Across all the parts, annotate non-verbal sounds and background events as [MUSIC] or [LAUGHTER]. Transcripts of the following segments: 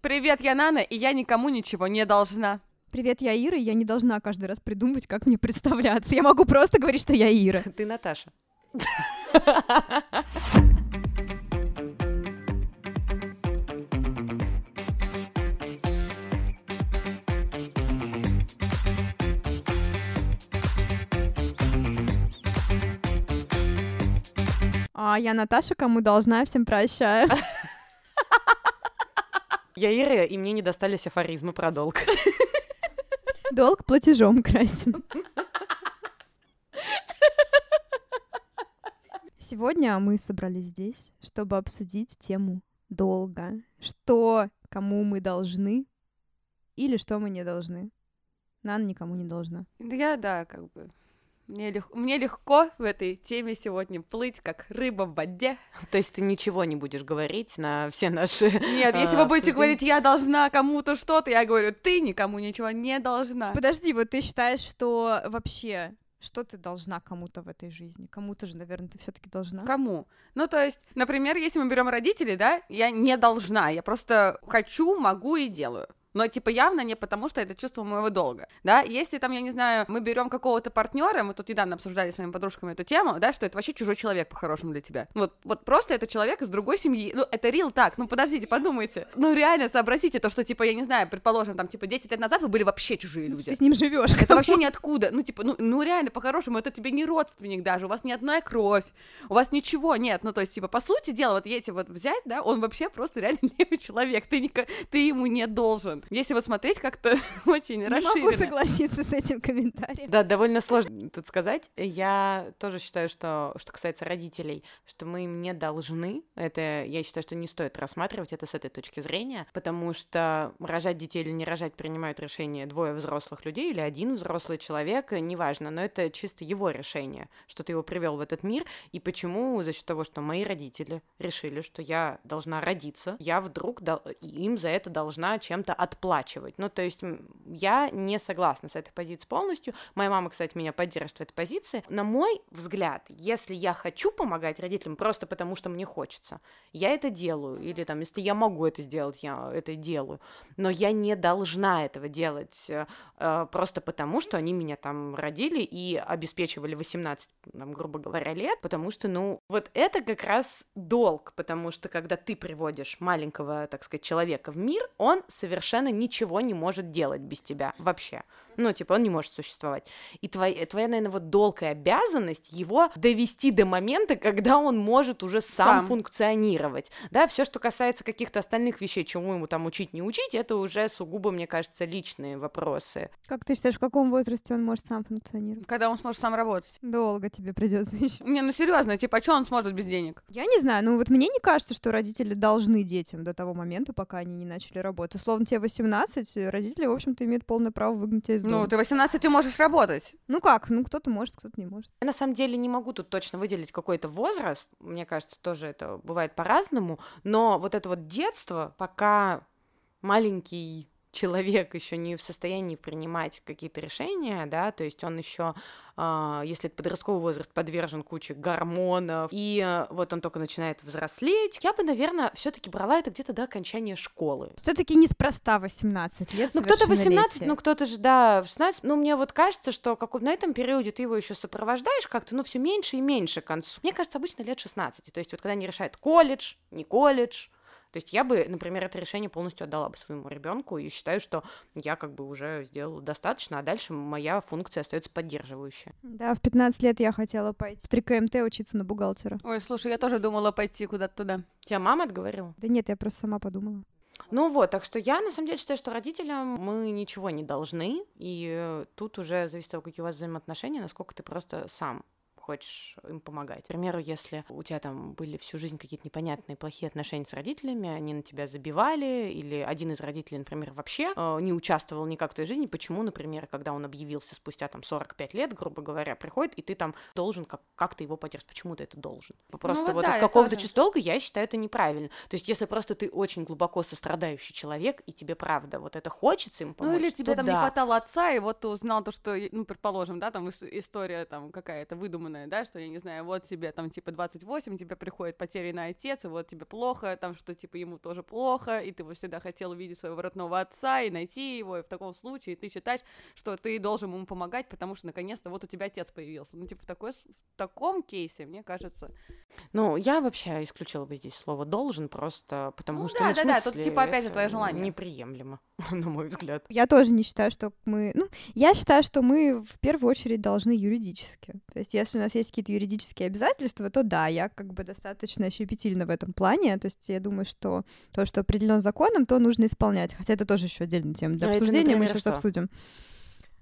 Привет, я Нана, и я никому ничего не должна. Привет, я Ира, и я не должна каждый раз придумывать, как мне представляться. Я могу просто говорить, что я Ира. Ты Наташа. А я Наташа, кому должна, всем прощаю. Я Ира, и мне не достались афоризмы про долг. [LAUGHS] Долг платежом красен. [LAUGHS] Сегодня мы собрались здесь, чтобы обсудить тему долга. Что кому мы должны или что мы не должны. Нана никому не должна. Я, да, как бы... Мне, лег... Мне легко в этой теме сегодня плыть, как рыба в воде. То есть ты ничего не будешь говорить на все наши... Нет, если вы будете говорить, я должна кому-то что-то, я говорю, ты никому ничего не должна. Подожди, вот ты считаешь, что вообще что ты должна кому-то в этой жизни? Кому-то же, наверное, ты все-таки должна. Кому? Ну, то есть, например, если мы берем родителей, да, я не должна, я просто хочу, могу и делаю. Но, типа, явно не потому, что это чувство моего долга, да, если там, я не знаю, мы берем какого-то партнера, мы тут недавно обсуждали с моими подружками эту тему, да, что это вообще чужой человек, по-хорошему, для тебя. Вот, вот просто это человек из другой семьи, ну, это рил так, ну, подождите, подумайте. Ну, реально, сообразите то, что, типа, я не знаю, предположим, там, типа, 10 лет назад вы были вообще чужие люди. Ты с ним живешь. Это вообще ниоткуда, ну, типа, ну, ну, реально, по-хорошему, это тебе не родственник даже, у вас ни одна кровь, у вас ничего нет, ну, то есть, типа, по сути дела, вот если вот взять, да, он вообще просто реально [LAUGHS] левый человек, ты, не, ты ему не должен. Если вот смотреть как-то [LAUGHS] очень Не расширенно. могу согласиться с этим комментарием. Да, довольно сложно тут сказать. Я тоже считаю, что, что касается родителей, что мы им не должны. Это, я считаю, что не стоит рассматривать это с этой точки зрения, потому что рожать детей или не рожать принимают решение двое взрослых людей или один взрослый человек, неважно, но это чисто его решение, что ты его привел в этот мир, и почему за счет того, что мои родители решили, что я должна родиться, я вдруг дол- им за это должна чем-то отплачивать. Ну, то есть я не согласна с этой позицией полностью. Моя мама, кстати, меня поддерживает в этой позиции. На мой взгляд, если я хочу помогать родителям просто потому, что мне хочется, я это делаю. Или там, если я могу это сделать, я это делаю. Но я не должна этого делать э, э, просто потому, что они меня там родили и обеспечивали 18, там, грубо говоря, лет, потому что, ну, вот это как раз долг, потому что когда ты приводишь маленького, так сказать, человека в мир, он совершенно ничего не может делать без тебя вообще. Ну, типа, он не может существовать. И твоя, твоя наверное, вот долг и обязанность его довести до момента, когда он может уже сам, Сам. функционировать. Да, все, что касается каких-то остальных вещей, чему ему там учить, не учить, это уже сугубо, мне кажется, личные вопросы. Как ты считаешь, в каком возрасте он может сам функционировать? Когда он сможет сам работать. Долго тебе придется [LAUGHS] еще. Не, ну серьезно, типа, а что он сможет без денег? Я не знаю, ну вот мне не кажется, что родители должны детям до того момента, пока они не начали работать. Условно, тебе 18, э, родители, в общем-то, имеют полное право выгнать тебя из дома. Ну, ты 18 ты можешь работать. Ну как? Ну кто-то может, кто-то не может. Я на самом деле не могу тут точно выделить какой-то возраст, мне кажется, тоже это бывает по-разному, но вот это вот детство, пока маленький человек еще не в состоянии принимать какие-то решения, да, то есть он еще, если это подростковый возраст, подвержен куче гормонов, и э, вот он только начинает взрослеть, я бы, наверное, все-таки брала это где-то до окончания школы. Все-таки неспроста 18 лет. Ну, кто-то 18, совершеннолетия. ну, кто-то же, да, в 16. Ну, мне вот кажется, что как на этом периоде ты его еще сопровождаешь как-то, ну, все меньше и меньше к концу. Мне кажется, обычно лет 16. То есть вот когда они решают колледж, не колледж, то есть я бы, например, это решение полностью отдала бы своему ребенку и считаю, что я как бы уже сделала достаточно, а дальше моя функция остается поддерживающая. Да, в 15 лет я хотела пойти в 3 КМТ учиться на бухгалтера. Ой, слушай, я тоже думала пойти куда-то туда. Тебя мама отговорила? Да нет, я просто сама подумала. Ну вот, так что я на самом деле считаю, что родителям мы ничего не должны, и э, тут уже зависит от того, какие у вас взаимоотношения, насколько ты просто сам хочешь им помогать. К примеру, если у тебя там были всю жизнь какие-то непонятные плохие отношения с родителями, они на тебя забивали, или один из родителей, например, вообще э, не участвовал никак в твоей жизни, почему, например, когда он объявился спустя там 45 лет, грубо говоря, приходит, и ты там должен как- как-то его поддерживать. Почему ты это должен? Просто вот вот, да, из какого-то тоже. чувства долга я считаю это неправильно. То есть если просто ты очень глубоко сострадающий человек, и тебе правда вот это хочется им помочь, Ну или тебе там не да. хватало отца, и вот ты узнал то, что, ну, предположим, да, там ис- история там какая-то выдуманная, условное, да, что, я не знаю, вот тебе там, типа, 28, тебе приходит потерянный отец, и вот тебе плохо, там, что, типа, ему тоже плохо, и ты вот всегда хотел увидеть своего родного отца и найти его, и в таком случае ты считаешь, что ты должен ему помогать, потому что, наконец-то, вот у тебя отец появился. Ну, типа, в, такой, в таком кейсе, мне кажется... Ну, я вообще исключила бы здесь слово «должен», просто потому Ну что, да, ну, да, да, тут, типа, опять же, твое желание. Неприемлемо, [LAUGHS] на мой взгляд. Я тоже не считаю, что мы... Ну, я считаю, что мы в первую очередь должны юридически. То есть если у нас есть какие-то юридические обязательства, то да, я как бы достаточно щепетильна в этом плане. То есть я думаю, что то, что определено законом, то нужно исполнять. Хотя это тоже еще отдельная тема для А это, обсуждения, мы например, сейчас что? обсудим.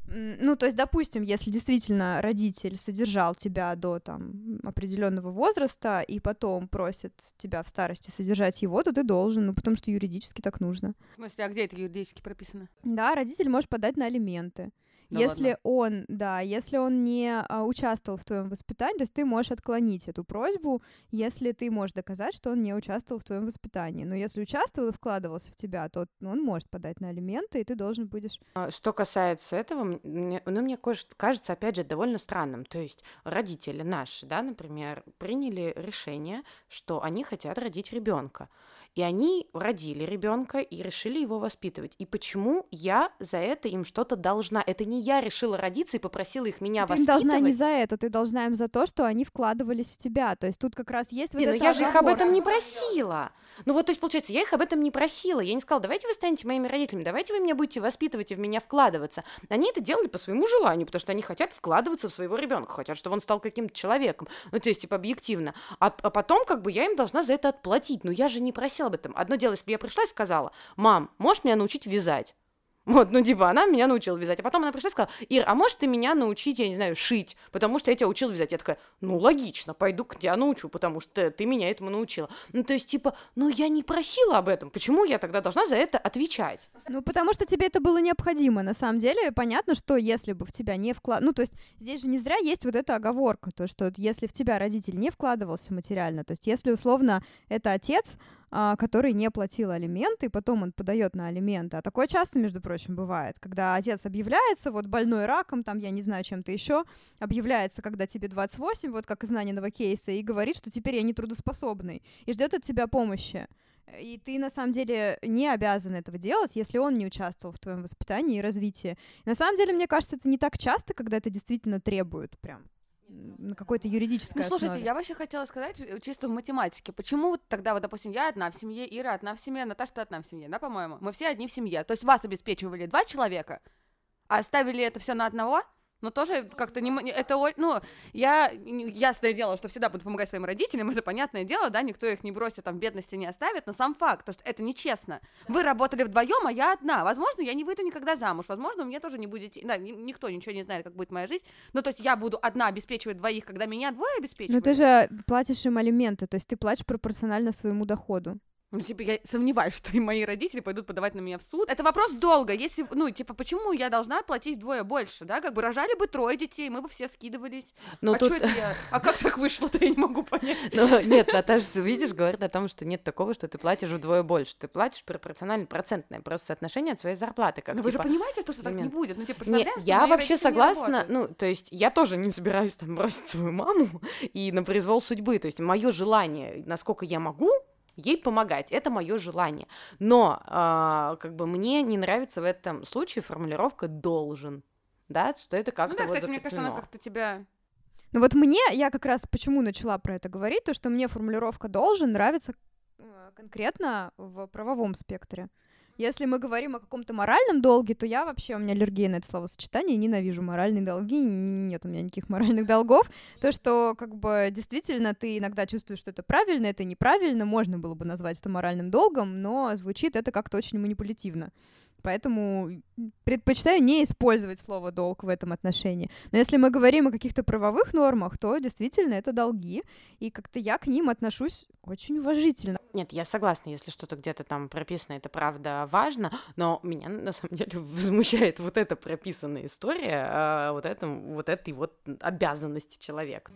Ну, то есть, допустим, если действительно родитель содержал тебя до там определенного возраста и потом просит тебя в старости содержать его, то ты должен, ну, потому что юридически так нужно. В смысле, а где это юридически прописано? Да, родитель может подать на алименты. Да если ладно? он, да, если он не а, участвовал в твоем воспитании, то есть ты можешь отклонить эту просьбу, если ты можешь доказать, что он не участвовал в твоем воспитании. Но если участвовал и вкладывался в тебя, то он может подать на алименты, и ты должен будешь. А, Что касается этого, мне, ну, мне кажется, опять же, довольно странным. То есть родители наши, да, например, приняли решение, что они хотят родить ребенка. И они родили ребенка и решили его воспитывать. И почему я за это им что-то должна? Это не я решила родиться и попросила их меня Ты воспитывать. должна не за это, ты должна им за то, что они вкладывались в тебя. То есть тут как раз есть вот Не, ну эта я же их об этом не просила. Ну вот, то есть, получается, я их об этом не просила. Я не сказала, давайте вы станете моими родителями, давайте вы меня будете воспитывать и в меня вкладываться. Они это делали по своему желанию, потому что они хотят вкладываться в своего ребенка, хотят, чтобы он стал каким-то человеком. Ну, то есть, типа, объективно. А, а потом, как бы, я им должна за это отплатить. Но я же не просила об этом. Одно дело, если бы я пришла и сказала, мам, можешь меня научить вязать? Вот, ну, типа, она меня научила вязать. А потом она пришла и сказала, Ир, а можешь ты меня научить, я не знаю, шить? Потому что я тебя учила вязать. Я такая, ну, логично, пойду к тебя научу, потому что ты меня этому научила. Ну, то есть, типа, ну, я не просила об этом. Почему я тогда должна за это отвечать? Ну, потому что тебе это было необходимо. На самом деле, понятно, что если бы в тебя не вклад... Ну, то есть здесь же не зря есть вот эта оговорка, то, что если в тебя родитель не вкладывался материально, то есть если, условно, это отец, который не платил алименты, и потом он подает на алименты. А такое часто, между прочим, бывает, когда отец объявляется, вот больной раком, там, я не знаю, чем-то еще, объявляется, когда тебе 28, вот как из Наниного кейса, и говорит, что теперь я не трудоспособный, и ждет от тебя помощи. И ты на самом деле не обязан этого делать, если он не участвовал в твоем воспитании и развитии. На самом деле, мне кажется, это не так часто, когда это действительно требует прям на какой-то юридической Ну, слушайте, основе. я вообще хотела сказать э, чисто в математике. Почему вот тогда, вот, допустим, я одна в семье, Ира одна в семье, Наташа ты одна в семье, да, по-моему? Мы все одни в семье. То есть вас обеспечивали два человека, а оставили это все на одного? Ну, тоже как-то не... Это, ну, я... Ясное дело, что всегда буду помогать своим родителям, это понятное дело, да, никто их не бросит, там, в бедности не оставит, но сам факт, то есть это нечестно. Вы работали вдвоем, а я одна. Возможно, я не выйду никогда замуж, возможно, у меня тоже не будет... Да, ни- никто ничего не знает, как будет моя жизнь, ну, то есть я буду одна обеспечивать двоих, когда меня двое Но обеспечивают. ты же платишь им алименты, то есть ты платишь пропорционально своему доходу. Ну, типа, я сомневаюсь, [LAUGHS] что и мои родители пойдут подавать на меня в суд. Это вопрос долго. Если, ну, типа, почему я должна платить вдвое больше, да? Как бы рожали бы трое детей, мы бы все скидывались. Ну, а тут... чё это я? [LAUGHS] А как так вышло-то, я не могу понять. Ну, нет, Наташа, видишь, говорит о том, что нет такого, что ты платишь вдвое больше. Ты платишь пропорционально процентное, просто соотношение от своей зарплаты. Как, Но вы же типа, понимаете, то, что так не будет? Ну, типа, Не, представляем, что я вообще согласна, ну, то есть я тоже не собираюсь там бросить свою маму [LAUGHS] и на произвол судьбы, то есть мое желание, насколько я могу, ей помогать, это мое желание. Но а, как бы мне не нравится в этом случае формулировка должен, да, что это Ну как-то да, вот кстати, мне кажется, она закреплено. как-то тебя... Ну вот мне, я как раз почему начала про это говорить, то что мне формулировка «должен» нравится э, конкретно в правовом спектре. Если мы говорим о каком-то моральном долге, то я вообще, у меня аллергия на это словосочетание, ненавижу моральные долги, нет у меня никаких моральных долгов. То, что как бы действительно ты иногда чувствуешь, что это правильно, это неправильно, можно было бы назвать это моральным долгом, но звучит это как-то очень манипулятивно. Поэтому предпочитаю не использовать слово долг в этом отношении. Но если мы говорим о каких-то правовых нормах, то действительно это долги, и как-то я к ним отношусь очень уважительно. Нет, я согласна, если что-то где-то там прописано, это правда важно, но меня на самом деле [LAUGHS] возмущает вот эта прописанная история, а, вот, этом, вот этой вот обязанности человека.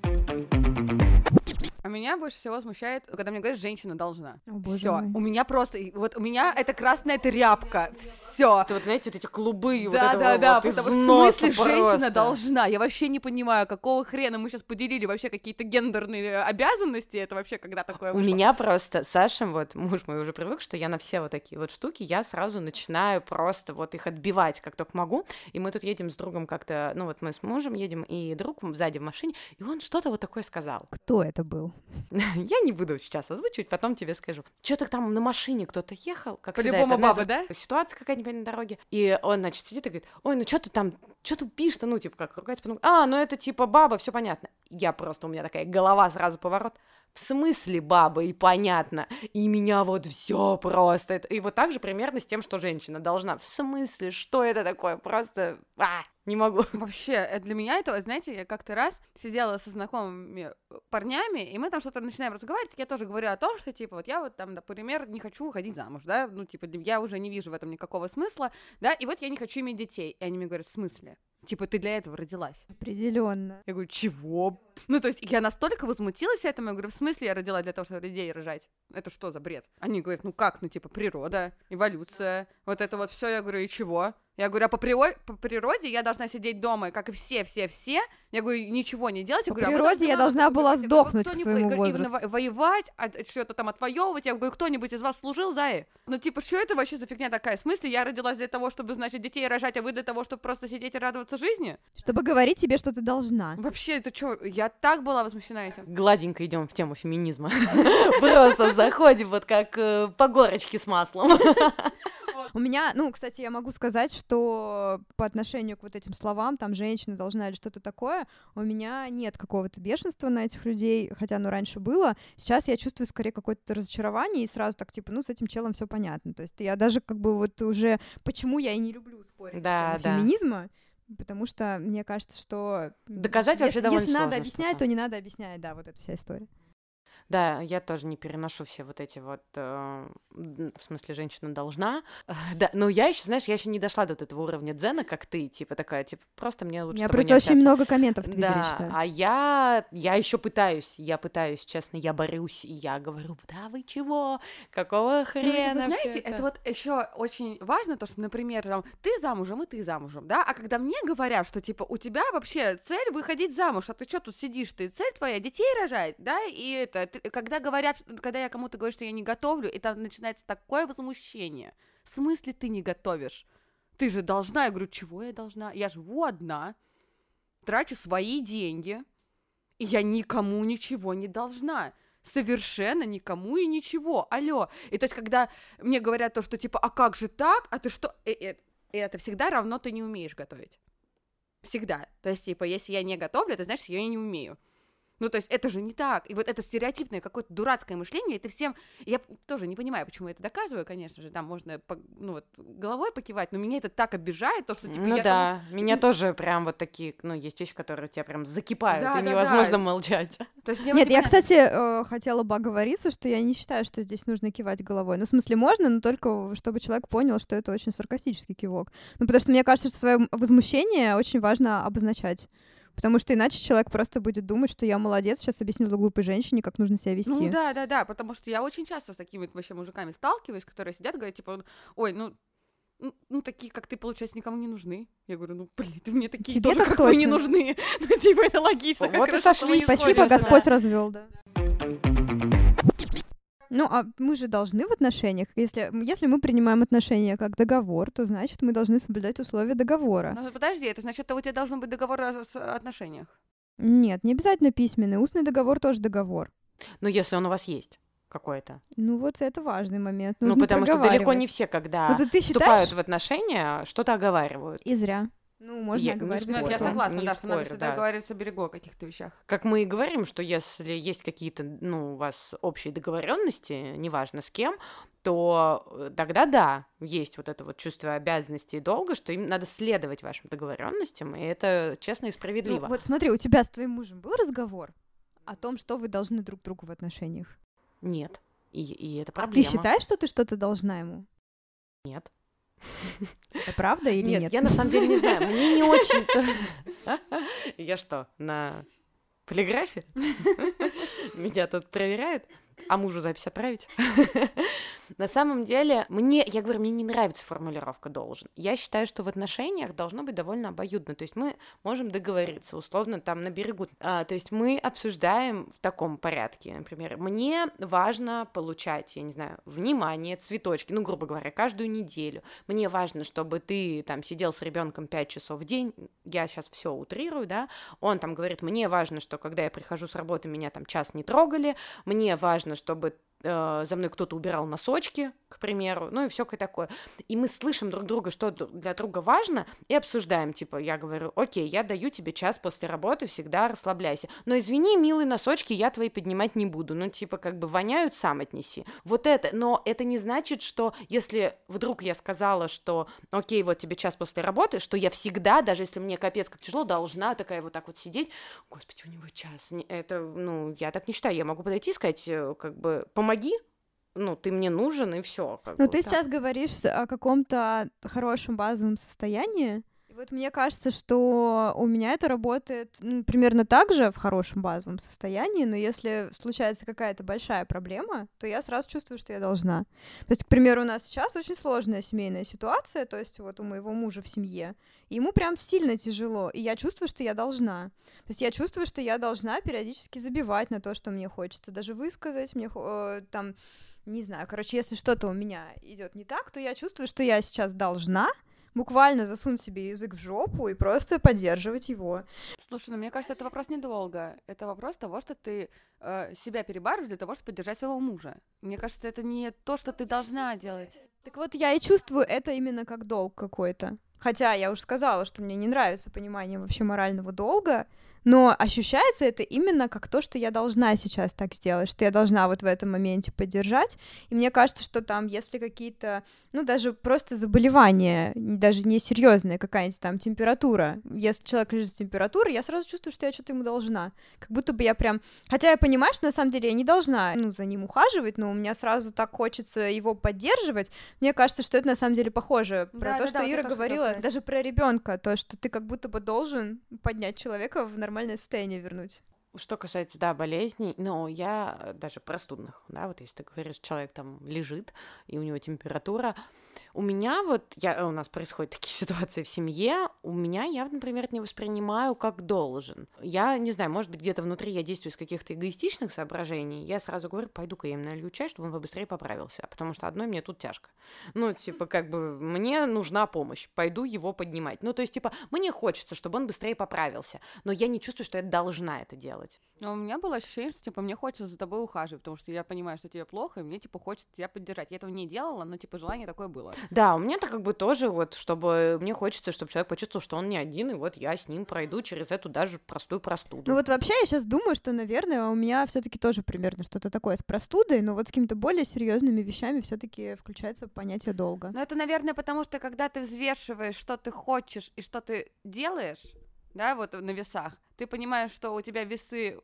А меня больше всего смущает, когда мне говорят, женщина должна. Все, у меня просто, вот у меня это красная тряпка. все. Это вот, знаете, вот эти клубы, вот Да, этого да, да, вот потому в смысле женщина просто. должна. Я вообще не понимаю, какого хрена мы сейчас поделили вообще какие-то гендерные обязанности. Это вообще когда такое У вышло? меня просто, Саша, вот муж мой уже привык, что я на все вот такие вот штуки, я сразу начинаю просто вот их отбивать, как только могу. И мы тут едем с другом как-то, ну вот мы с мужем едем, и друг сзади в машине, и он что-то вот такое сказал. Кто это был? [LAUGHS] Я не буду сейчас озвучивать, потом тебе скажу. Что-то там на машине кто-то ехал, как По-любому баба, да? Ситуация какая-нибудь на дороге. И он, значит, сидит и говорит, ой, ну что ты там, что ты пишешь-то, ну, типа, как ругать, потом, а, ну это типа баба, все понятно. Я просто, у меня такая голова сразу поворот. В смысле баба, и понятно. И меня вот все просто. И вот так же примерно с тем, что женщина должна. В смысле, что это такое? Просто, а, не могу. [LAUGHS] Вообще, э, для меня это, знаете, я как-то раз сидела со знакомыми парнями, и мы там что-то начинаем разговаривать, я тоже говорю о том, что, типа, вот я вот там, например, не хочу выходить замуж, да, ну, типа, я уже не вижу в этом никакого смысла, да, и вот я не хочу иметь детей. И они мне говорят, в смысле? Типа, ты для этого родилась. Определенно. Я говорю, чего? Ну, то есть, я настолько возмутилась этому, я говорю, в смысле я родила для того, чтобы людей рожать? Это что за бред? Они говорят, ну как, ну, типа, природа, эволюция, вот это вот все. Я говорю, и чего? Я говорю, а по, прио- по природе я должна сидеть дома, как и все-все-все. Я говорю, ничего не делать. Я По говорю, а вы природе я должна была убивать. Я говорю, сдохнуть к своему возрасту. именно воевать, а что-то там отвоевывать. Я говорю, кто-нибудь из вас служил за и? Ну, типа, что это вообще за фигня такая? В смысле, я родилась для того, чтобы, значит, детей рожать, а вы для того, чтобы просто сидеть и радоваться жизни? Чтобы говорить тебе, что ты должна. Вообще, это что? Я так была возмущена этим. Гладенько идем в тему феминизма. [LAUGHS] Просто заходим вот как э, по горочке с маслом. [LAUGHS] У меня, ну, кстати, я могу сказать, что по отношению к вот этим словам, там, женщина должна или что-то такое, у меня нет какого-то бешенства на этих людей, хотя оно раньше было. Сейчас я чувствую скорее какое-то разочарование, и сразу так, типа, ну, с этим челом все понятно. То есть я даже как бы вот уже... Почему я и не люблю спорить Да, да. феминизма? Потому что мне кажется, что... Доказать если- вообще довольно Если надо сложно объяснять, что-то. то не надо объяснять, да, вот эта вся история. Да, я тоже не переношу все вот эти вот, э, в смысле, женщина должна. [LAUGHS] Да, но я еще, знаешь, я еще не дошла до этого уровня дзена, как ты, типа такая, типа, просто мне лучше не просто очень много комментов в Твиттере Да, читаю. а я, я еще пытаюсь, я пытаюсь, честно, я борюсь, и я говорю, да вы чего, какого Ну, хрена это, вы знаете, это вот еще очень важно, то, что, например, там, ты замужем, и ты замужем, да, а когда мне говорят, что, типа, у тебя вообще цель выходить замуж, а ты что тут сидишь, ты цель твоя детей рожать, да, и это, ты- когда говорят, что- когда я кому-то говорю, что я не готовлю, и там начинается такое возмущение, в смысле ты не готовишь? Ты же должна, я говорю, чего я должна? Я живу одна, трачу свои деньги, и я никому ничего не должна. Совершенно никому и ничего. Алло. И то есть, когда мне говорят то, что типа, а как же так? А ты что? И, и- это всегда равно ты не умеешь готовить. Всегда. То есть, типа, если я не готовлю, это значит, я и не умею. Ну, то есть, это же не так. И вот это стереотипное какое-то дурацкое мышление, это всем... Я тоже не понимаю, почему я это доказываю, конечно же, там можно, по- ну, вот, головой покивать, но меня это так обижает, то, что, типа, ну я да, меня тоже прям вот такие, ну, есть вещи, которые тебя прям закипают, Да, и да, невозможно да. молчать. То есть, мне Нет, вот я, именно- кстати, э, хотела бы оговориться, что я не считаю, что здесь нужно кивать головой. Ну, в смысле, можно, но только чтобы человек понял, что это очень саркастический кивок. Ну, потому что мне кажется, что свое возмущение очень важно обозначать. Потому что иначе человек просто будет думать, что я молодец, сейчас объяснила глупой женщине, как нужно себя вести. Ну да, да, да, потому что я очень часто с такими вообще мужиками сталкиваюсь, которые сидят, говорят, типа, ой, ну, ну, ну, такие, как ты, получается, никому не нужны. Я говорю, ну, блин, ты мне такие Тебе тоже, так как вы, не точно. нужны. [LAUGHS] Ну, типа, это логично. Вот и сошлись. Спасибо. Господь развел, да. Ну, а мы же должны в отношениях, если, если мы принимаем отношения как договор, то значит мы должны соблюдать условия договора. Ну, подожди, это значит, у тебя должен быть договор о с- отношениях. Нет, не обязательно письменный, устный договор тоже договор. Ну, если он у вас есть какой-то. Ну вот это важный момент. Ну, нужно потому что далеко не все, когда Вот ты вступают считаешь? в отношения, что-то оговаривают. И зря. Ну, можно Я- ну, оговаривать Ну, я спорю. согласна, Не да, что надо спорю, всегда да. говорить о берегу о каких-то вещах. Как мы и говорим, что если есть какие-то, ну, у вас общие договоренности, неважно с кем, то э, тогда да, есть вот это вот чувство обязанности и долга, что им надо следовать вашим договоренностям, и это честно и Ну, справедливо. вот смотри, у тебя с твоим мужем был разговор о том, что вы должны друг другу в отношениях? Нет. И, и это А проблема. ты считаешь, что ты что-то должна ему? Нет. Это правда или нет? нет, я на самом деле не знаю. Мне не очень-то... Я что, на полиграфе? Меня тут проверяют? А мужу запись отправить? [LAUGHS] На самом деле, мне, я говорю, мне не нравится формулировка «должен». Я считаю, что в отношениях должно быть довольно обоюдно. То есть мы можем договориться, условно, там на берегу. А, то есть мы обсуждаем в таком порядке. Например, мне важно получать, я не знаю, внимание, цветочки, ну, грубо говоря, каждую неделю. Мне важно, чтобы ты там сидел с ребенком 5 часов в день. Я сейчас все утрирую, да. Он там говорит, мне важно, что когда я прихожу с работы, меня там час не трогали. Мне важно, чтобы э, за мной кто-то убирал носочки, к примеру, ну и все такое. И мы слышим друг друга, что для друга важно, и обсуждаем, типа, я говорю, окей, я даю тебе час после работы, всегда расслабляйся. Но извини, милые носочки, я твои поднимать не буду. Ну, типа, как бы воняют, сам отнеси. Вот это. Но это не значит, что если вдруг я сказала, что, окей, вот тебе час после работы, что я всегда, даже если мне капец как тяжело, должна такая вот так вот сидеть. Господи, у него час. Это, ну, я так не считаю. Я могу подойти и сказать, э, как бы, помоги, ну, ты мне нужен, и все. Ну, ты сейчас говоришь о каком-то хорошем базовом состоянии. Вот мне кажется, что у меня это работает примерно так же в хорошем базовом состоянии, но если случается какая-то большая проблема, то я сразу чувствую, что я должна. То есть, к примеру, у нас сейчас очень сложная семейная ситуация, то есть вот у моего мужа в семье, и ему прям сильно тяжело, и я чувствую, что я должна. То есть я чувствую, что я должна периодически забивать на то, что мне хочется, даже высказать, мне э, там не знаю, короче, если что-то у меня идет не так, то я чувствую, что я сейчас должна буквально засунуть себе язык в жопу и просто поддерживать его. Слушай, ну мне кажется, это вопрос недолго. Это вопрос того, что ты э, себя перебарываешь для того, чтобы поддержать своего мужа. Мне кажется, это не то, что ты должна делать. Так вот, я и чувствую это именно как долг какой-то. Хотя я уже сказала, что мне не нравится понимание вообще морального долга, но ощущается это именно как то, что я должна сейчас так сделать, что я должна вот в этом моменте поддержать. И мне кажется, что там, если какие-то, ну, даже просто заболевания, даже не серьезные, какая-нибудь там температура, если человек лежит с температурой, я сразу чувствую, что я что-то ему должна. Как будто бы я прям... Хотя я понимаю, что на самом деле я не должна, ну, за ним ухаживать, но у меня сразу так хочется его поддерживать. Мне кажется, что это на самом деле похоже про да, то, да, что да, Ира говорила, даже про ребенка, то, что ты как будто бы должен поднять человека в нормальное состояние вернуть. Что касается, да, болезней, но я даже простудных, да, вот если ты говоришь, человек там лежит, и у него температура, у меня вот, я, у нас происходят такие [LAUGHS] ситуации в семье, у меня я, например, не воспринимаю как должен. Я не знаю, может быть, где-то внутри я действую из каких-то эгоистичных соображений, я сразу говорю, пойду-ка я им налью чай, чтобы он побыстрее поправился, потому что одной мне тут тяжко. Ну, типа, как бы, мне нужна помощь, пойду его поднимать. Ну, то есть, типа, мне хочется, чтобы он быстрее поправился, но я не чувствую, что я должна это делать. Но у меня было ощущение, что, типа, мне хочется за тобой ухаживать, потому что я понимаю, что тебе плохо, и мне, типа, хочется тебя поддержать. Я этого не делала, но, типа, желание такое было. Да, у меня-то как бы тоже вот, чтобы мне хочется, чтобы человек почувствовал, что он не один, и вот я с ним пройду через эту даже простую простуду. Ну вот вообще я сейчас думаю, что, наверное, у меня все таки тоже примерно что-то такое с простудой, но вот с какими-то более серьезными вещами все таки включается понятие долга. Ну это, наверное, потому что когда ты взвешиваешь, что ты хочешь и что ты делаешь, да, вот на весах, ты понимаешь, что у тебя весы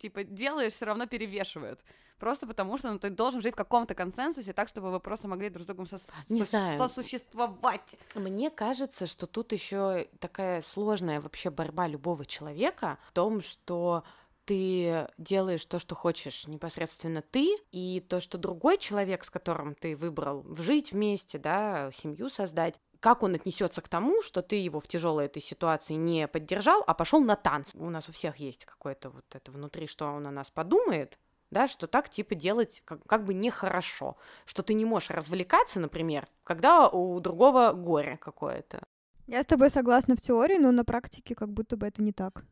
типа делаешь, все равно перевешивают. Просто потому что ну, ты должен жить в каком-то консенсусе, так, чтобы вы просто могли друг с другом сос- Не знаю. сосуществовать. Мне кажется, что тут еще такая сложная вообще борьба любого человека в том, что ты делаешь то, что хочешь непосредственно ты, и то, что другой человек, с которым ты выбрал жить вместе, да, семью создать, как он отнесется к тому, что ты его в тяжелой этой ситуации не поддержал, а пошел на танцы. У нас у всех есть какое-то вот это внутри, что он о нас подумает, да, что так типа делать как, как бы нехорошо, что ты не можешь развлекаться, например, когда у другого горе какое-то. Я с тобой согласна в теории, но на практике как будто бы это не так.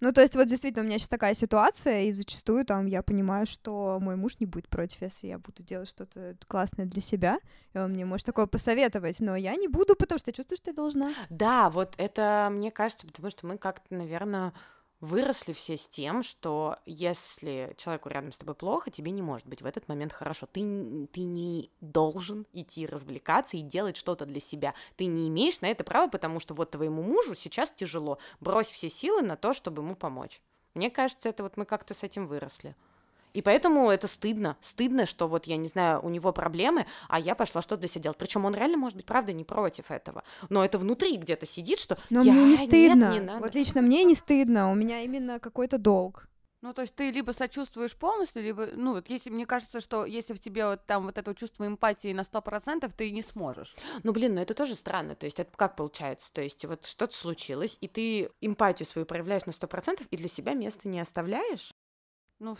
Ну, то есть, вот действительно, у меня сейчас такая ситуация, и зачастую там я понимаю, что мой муж не будет против, если я буду делать что-то классное для себя, и он мне может такое посоветовать, но я не буду, потому что я чувствую, что я должна. Да, вот это, мне кажется, потому что мы как-то, наверное, выросли все с тем, что если человеку рядом с тобой плохо, тебе не может быть в этот момент хорошо. Ты, ты не должен идти развлекаться и делать что-то для себя. Ты не имеешь на это права, потому что вот твоему мужу сейчас тяжело. Брось все силы на то, чтобы ему помочь. Мне кажется, это вот мы как-то с этим выросли. И поэтому это стыдно. Стыдно, что вот, я не знаю, у него проблемы, а я пошла что-то для себя делать. Причем он реально, может быть, правда, не против этого. Но это внутри где-то сидит, что Но я... мне не стыдно. Нет, не надо. Вот лично мне не стыдно. У меня именно какой-то долг. Ну, то есть ты либо сочувствуешь полностью, либо, ну, вот если, мне кажется, что если в тебе вот там вот это чувство эмпатии на 100%, ты не сможешь. Ну, блин, ну это тоже странно, то есть это как получается? То есть вот что-то случилось, и ты эмпатию свою проявляешь на 100% и для себя места не оставляешь? Ну,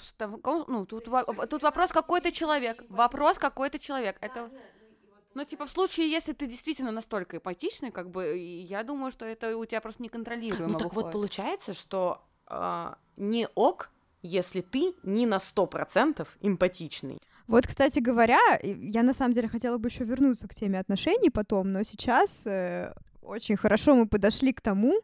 ну тут, тут вопрос какой-то человек, вопрос какой-то человек, это... Ну, типа, в случае, если ты действительно настолько эмпатичный, как бы, я думаю, что это у тебя просто неконтролируемо Ну, так выходит. вот получается, что э, не ок, если ты не на сто процентов эмпатичный. Вот, кстати говоря, я на самом деле хотела бы еще вернуться к теме отношений потом, но сейчас э, очень хорошо мы подошли к тому,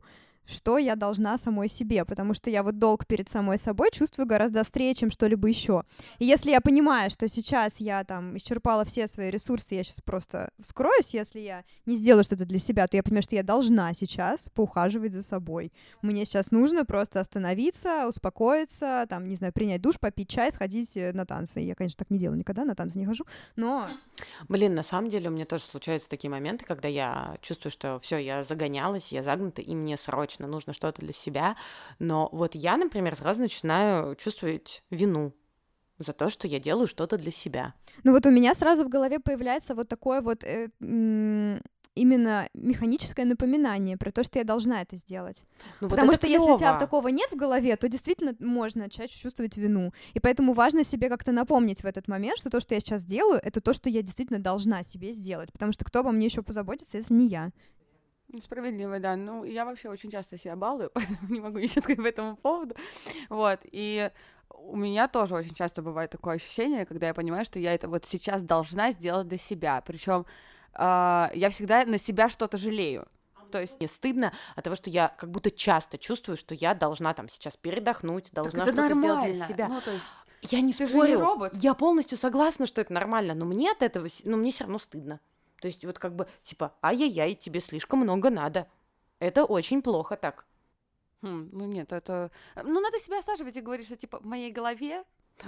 что я должна самой себе, потому что я вот долг перед самой собой чувствую гораздо острее, чем что-либо еще. И если я понимаю, что сейчас я там исчерпала все свои ресурсы, я сейчас просто вскроюсь, если я не сделаю что-то для себя, то я понимаю, что я должна сейчас поухаживать за собой. Мне сейчас нужно просто остановиться, успокоиться, там, не знаю, принять душ, попить чай, сходить э, на танцы. Я, конечно, так не делаю никогда, на танцы не хожу, но... Блин, на самом деле у меня тоже случаются такие моменты, когда я чувствую, что все, я загонялась, я загнута, и мне срочно точно нужно что-то для себя. Но вот я, например, сразу начинаю чувствовать вину за то, что я делаю что-то для себя. Ну вот у меня сразу в голове появляется вот такое вот э, именно механическое напоминание про то, что я должна это сделать. Ну, Потому вот что клёво. если у тебя такого нет в голове, то действительно можно начать чувствовать вину. И поэтому важно себе как-то напомнить в этот момент, что то, что я сейчас делаю, это то, что я действительно должна себе сделать. Потому что кто обо мне еще позаботится, если не я. Справедливо, да. Ну, я вообще очень часто себя балую, [LAUGHS] поэтому не могу ничего сказать по этому поводу. Вот, и у меня тоже очень часто бывает такое ощущение, когда я понимаю, что я это вот сейчас должна сделать для себя. Причем э, я всегда на себя что-то жалею. То есть мне стыдно от того, что я как будто часто чувствую, что я должна там сейчас передохнуть, должна что-то сделать для себя. Ну, то есть я не Ты спорю. Же не робот. Я полностью согласна, что это нормально, но мне от этого, ну, мне все равно стыдно. То есть вот как бы типа, ай-яй-яй, тебе слишком много надо. Это очень плохо так. Хм, ну нет, это... Ну надо себя осаживать и говорить, что типа в моей голове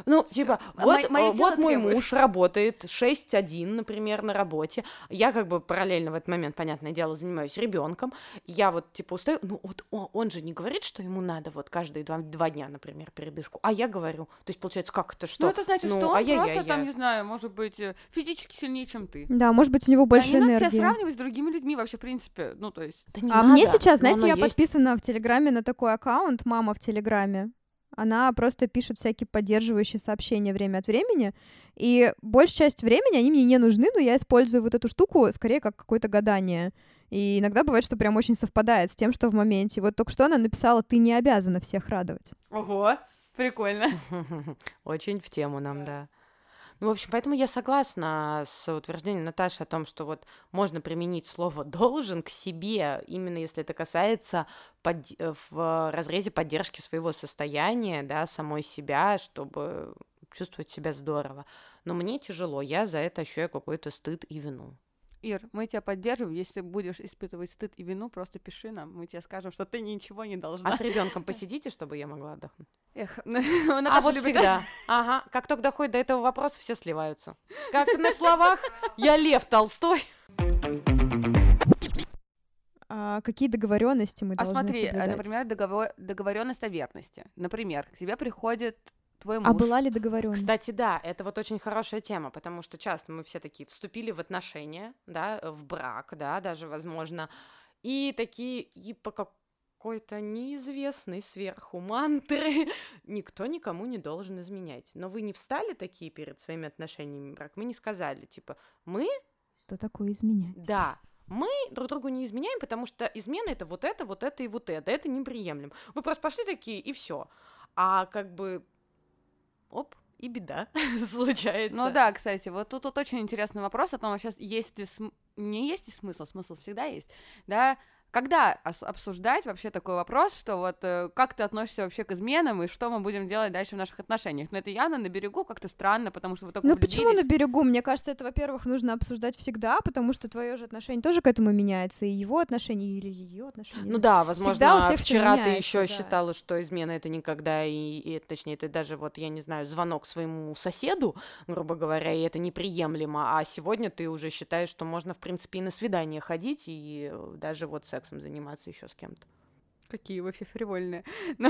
ну, Всё. типа, вот, мои, мои вот мой требует. муж работает 6-1, например, на работе. Я как бы параллельно в этот момент, понятное дело, занимаюсь ребенком. Я вот, типа, устаю. Ну, вот он, он же не говорит, что ему надо вот каждые два, два дня, например, передышку. А я говорю. То есть, получается, как это что? Ну, это значит, ну, что он а просто я, там, не знаю, может быть, э, физически сильнее, чем ты. Да, может быть, у него больше да, не энергии. надо себя сравнивать с другими людьми вообще, в принципе. Ну, то есть... Да а надо, мне сейчас, знаете, я есть. подписана в Телеграме на такой аккаунт, мама в Телеграме она просто пишет всякие поддерживающие сообщения время от времени, и большая часть времени они мне не нужны, но я использую вот эту штуку скорее как какое-то гадание. И иногда бывает, что прям очень совпадает с тем, что в моменте. Вот только что она написала, ты не обязана всех радовать. Ого, прикольно. [LAUGHS] Очень в тему нам, да. Ну, в общем, поэтому я согласна с утверждением Наташи о том, что вот можно применить слово [LAUGHS] «должен» к себе, именно если это касается под... Э, в разрезе поддержки своего состояния, да, самой себя, чтобы чувствовать себя здорово. Но мне тяжело, я за это ощущаю какой-то стыд и вину. Ир, мы тебя поддержим. Если будешь испытывать стыд и вину, просто пиши нам. Мы тебе скажем, что ты ничего не должна. А с ребенком [LAUGHS] посидите, чтобы я могла отдохнуть. Эх, [LAUGHS] а вот всегда. [LAUGHS] Ага, как только доходит до этого вопроса, все сливаются. Как на словах, я Лев Толстой. А какие договоренности мы а должны смотри, э, соблюдать? например, договор... договоренность о верности. Например, к тебе приходит твой а муж. А была ли договоренность? Кстати, да, это вот очень хорошая тема, потому что часто мы все такие вступили в отношения, да, в брак, да, даже, возможно, и такие, и по какой-то неизвестной сверху мантры [LAUGHS] никто никому не должен изменять. Но вы не встали такие перед своими отношениями брак, мы не сказали, типа, мы... Что такое изменять? Да, мы друг другу не изменяем, потому что измена это вот это, вот это и вот это. Это неприемлем. Вы просто пошли такие, и все. А как бы оп, и беда [LAUGHS] случается. Ну да, кстати, вот тут, тут очень интересный вопрос о том, сейчас есть ли см... не есть ли смысл, смысл всегда есть, да, когда обсуждать вообще такой вопрос, что вот э, как ты относишься вообще к изменам и что мы будем делать дальше в наших отношениях? Но это явно на берегу как-то странно, потому что вы только Ну почему на берегу? Мне кажется, это, во-первых, нужно обсуждать всегда, потому что твое же отношение тоже к этому меняется, и его отношение или ее отношение. Ну да, возможно, у всех вчера ты еще да. считала, что измена это никогда, и, и точнее, это даже вот, я не знаю, звонок своему соседу, грубо говоря, и это неприемлемо, а сегодня ты уже считаешь, что можно, в принципе, и на свидание ходить, и э, даже вот с сексом заниматься еще с кем-то. Какие вообще фривольные. [LAUGHS] Но,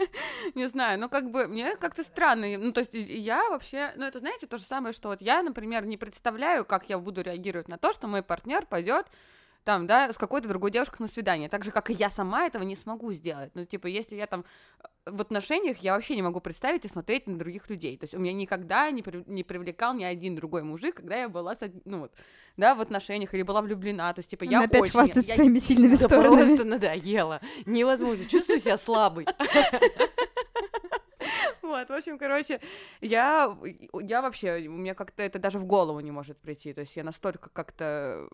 [LAUGHS] не знаю, ну как бы мне как-то странно. Ну то есть я вообще, ну это знаете то же самое, что вот я, например, не представляю, как я буду реагировать на то, что мой партнер пойдет там, да, с какой-то другой девушкой на свидание. Так же, как и я сама этого не смогу сделать. Ну, типа, если я там э, в отношениях, я вообще не могу представить и смотреть на других людей. То есть у меня никогда не, при, не привлекал ни один другой мужик, когда я была, с, ну вот, да, в отношениях или была влюблена. То есть, типа, я опять очень... хвастаться я, своими сильными Да сторонами. просто надоело. Невозможно. Чувствую себя слабой. [LAUGHS] [LAUGHS] Вот, в общем, короче, я, я вообще, у меня как-то это даже в голову не может прийти, то есть я настолько как-то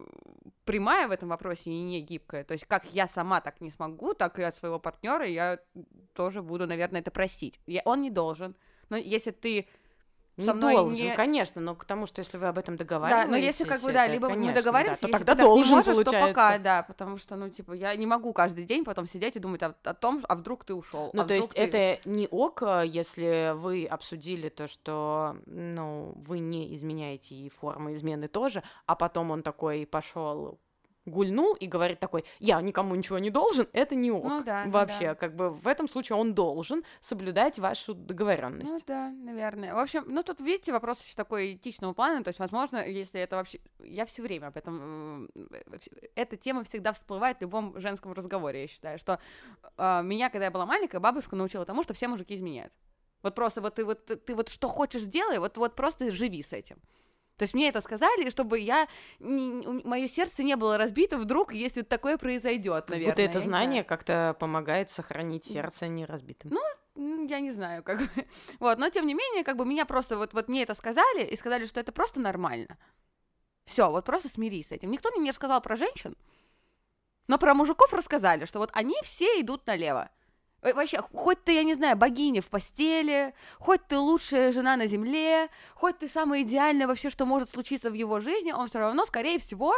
прямая в этом вопросе и не гибкая, то есть как я сама так не смогу, так и от своего партнера я тоже буду, наверное, это просить. Я, он не должен, но если ты Не со мной должен, не- конечно, но потому что если вы об этом Да, договариваетесь... но если как бы, да, это, либо мы конечно, договариваемся, да, то если тогда ты так должен, не можешь, получается. то пока, да, потому что, ну, типа, я не могу каждый день потом сидеть и думать о, о том, а вдруг ты ушел. Ну, а то есть ты- это не ок, если вы обсудили то, что, ну, вы не изменяете и формы измены тоже, а потом он такой пошел гульнул и говорит такой, я никому ничего не должен, это не ок. Ну да, ну Вообще, да. как бы в этом случае он должен соблюдать вашу договоренность. Ну да, наверное. В общем, ну тут, видите, вопрос еще такой этичного плана, то есть, возможно, если это вообще... Я все время об этом... э, Эта тема всегда всплывает в любом женском разговоре, я считаю, что э, меня, когда я была маленькая, бабушка научила тому, что все мужики изменяют. Вот просто вот ты вот, ты вот что хочешь делай, вот, вот просто живи с этим. То есть мне это сказали, чтобы я мое сердце не было разбито вдруг, если такое произойдет, Как наверное. будто это знание как-то помогает сохранить сердце неразбитым. Ну, я не знаю, как бы. [LAUGHS] Вот, но тем не менее, как бы меня просто вот, вот мне это сказали и сказали, что это просто нормально. Все, вот просто смирись с этим. Никто мне не рассказал про женщин, но про мужиков рассказали, что вот они все идут налево. Э, Вообще, хоть ты, я не знаю, богиня в постели, хоть ты лучшая жена на земле, хоть ты самая идеальная вообще, что может случиться в его жизни, он все равно, скорее всего,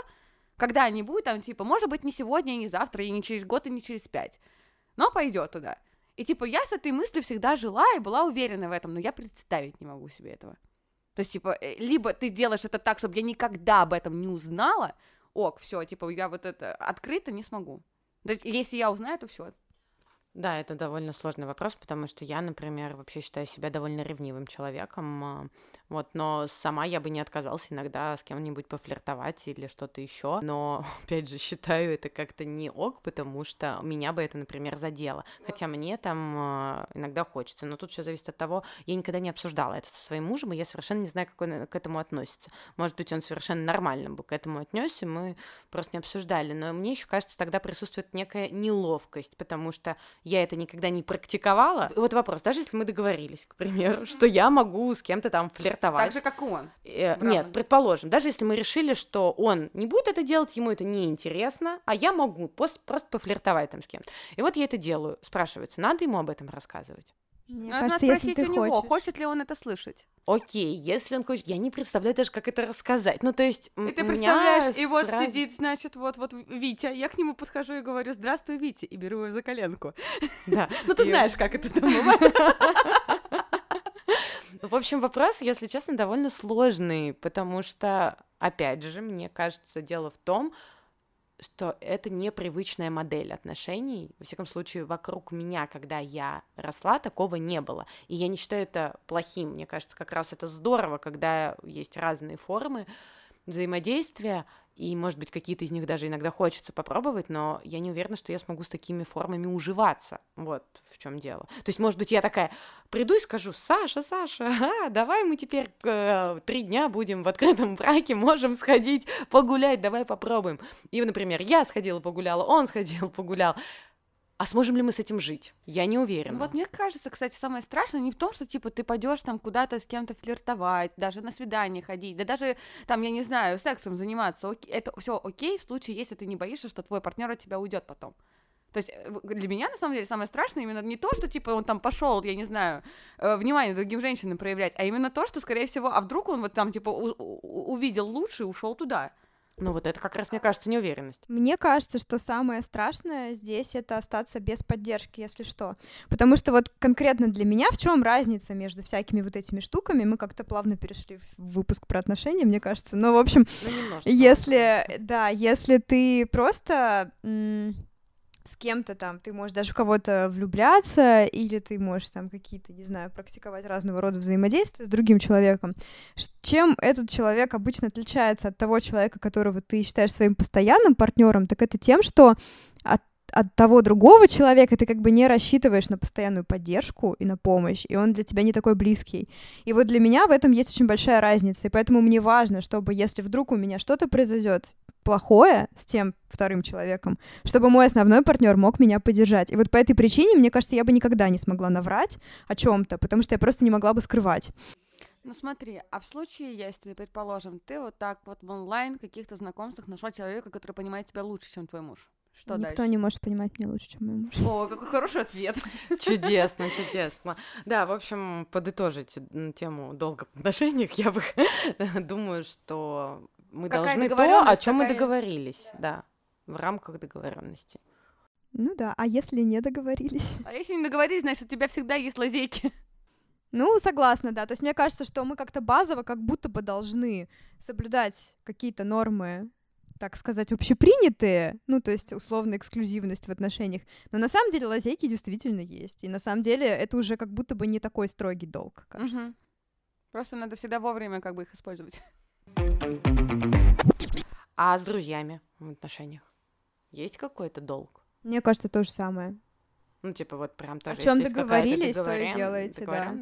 когда-нибудь, там, типа, может быть, не сегодня, и не завтра, и не через год, и не через пять, но пойдет туда. И типа я с этой мыслью всегда жила и была уверена в этом, но я представить не могу себе этого. То есть, типа, э, либо ты делаешь это так, чтобы я никогда об этом не узнала, ок, все, типа, я вот это открыто не смогу. То есть, если я узнаю, то все. Да, это довольно сложный вопрос, потому что я, например, вообще считаю себя довольно ревнивым человеком, а, вот, но сама я бы не отказалась иногда с кем-нибудь пофлиртовать или что-то еще, но, [LAUGHS] опять же, считаю это как-то не ок, потому что меня бы это, например, задело, хотя мне там а, иногда хочется, но тут все зависит от того, я никогда не обсуждала это со своим мужем, и я совершенно не знаю, как он к этому относится. Может быть, он совершенно нормально бы к этому отнесся, мы просто не обсуждали, но мне еще кажется, тогда присутствует некая неловкость, потому что я это никогда не практиковала. Вот вопрос, даже если мы договорились, к примеру, что я могу с кем-то там флиртовать. Так же, как и он. Э. Нет, предположим, даже если мы решили, что он не будет это делать, ему это неинтересно, а я могу просто, просто пофлиртовать там с кем-то. И вот я это делаю. Спрашивается, надо ему об этом рассказывать? Мне Надо кажется, если спросить ты у него, хочешь. хочет ли он это слышать. Окей, если он хочет, я не представляю даже, как это рассказать. Ну, то есть, И ты представляешь, и вот сразу- сидит, значит, вот вот Витя, я к нему подхожу и говорю, здравствуй, Витя, и беру его за коленку. Да. [LAUGHS] Ну, ты знаешь, как это там бывает. [LAUGHS] В общем, вопрос, если честно, довольно сложный, потому что, опять же, мне кажется, дело в том, что это непривычная модель отношений. Во всяком случае, вокруг меня, когда я росла, такого не было. И я не считаю это плохим. Мне кажется, как раз это здорово, когда есть разные формы взаимодействия, и, может быть, какие-то из них даже иногда хочется попробовать, но я не уверена, что я смогу с такими формами уживаться. Вот в чем дело. То есть, может быть, я такая приду и скажу, Саша, Саша, ага, давай мы теперь э, три дня будем в открытом браке, можем сходить погулять, давай попробуем. И, например, я сходила погуляла, он сходил [LAUGHS] погулял. А сможем ли мы с этим жить? Я не уверена. Ну, Вот мне кажется, кстати, самое страшное не в том, что типа ты пойдешь там куда-то с кем-то флиртовать, даже на свидание ходить, да даже там, я не знаю, сексом заниматься. Оке- Это все окей в случае, если ты не боишься, что твой партнер от тебя уйдет потом. То есть э, для меня, на самом деле, самое страшное именно не то, что, типа, он там пошел, я не знаю, э, внимание другим женщинам проявлять, а именно то, что, скорее всего, а вдруг он вот там, типа, увидел лучше и ушел туда. Ну вот это как раз, мне кажется, неуверенность. Мне кажется, что самое страшное здесь это остаться без поддержки, если что. Потому что вот конкретно для меня в чем разница между всякими вот этими штуками? Мы как-то плавно перешли в выпуск про отношения, мне кажется. Но, в общем, Ну, немножко. если, да, если ты просто с кем-то там, ты можешь даже в кого-то влюбляться, или ты можешь там какие-то, не знаю, практиковать разного рода взаимодействия с другим человеком. Чем этот человек обычно отличается от того человека, которого ты считаешь своим постоянным партнером, так это тем, что от от того другого человека ты как бы не рассчитываешь на постоянную поддержку и на помощь, и он для тебя не такой близкий. И вот для меня в этом есть очень большая разница, и поэтому мне важно, чтобы если вдруг у меня что-то произойдет плохое с тем вторым человеком, чтобы мой основной партнер мог меня поддержать. И вот по этой причине, мне кажется, я бы никогда не смогла наврать о чем-то, потому что я просто не могла бы скрывать. Ну смотри, а в случае, если, предположим, ты вот так вот в онлайн каких-то знакомствах нашла человека, который понимает тебя лучше, чем твой муж, что Никто дальше? не может понимать меня лучше, чем мой муж. О, какой хороший ответ. [LAUGHS] Чудесно, чудесно. Да, в общем, подытожить тему долга в отношениях, [LAUGHS] я бы [LAUGHS] думаю, что мы Какая должны то, о чем мы договорились, да, в рамках договоренности. Ну да, а если не договорились? А если не договорились, значит, у тебя всегда есть лазейки. Ну, согласна, да. То есть мне кажется, что мы как-то базово как будто бы должны соблюдать какие-то нормы, так сказать, общепринятые, ну, то есть условно эксклюзивность в отношениях. Но на самом деле лазейки действительно есть. И на самом деле это уже как будто бы не такой строгий долг, кажется. Мгм. Просто надо всегда вовремя как бы их использовать. А с друзьями в отношениях есть какой-то долг? Мне кажется, то же самое. Ну, типа, вот прям тоже. есть какая-то договорились, то и делаете, да.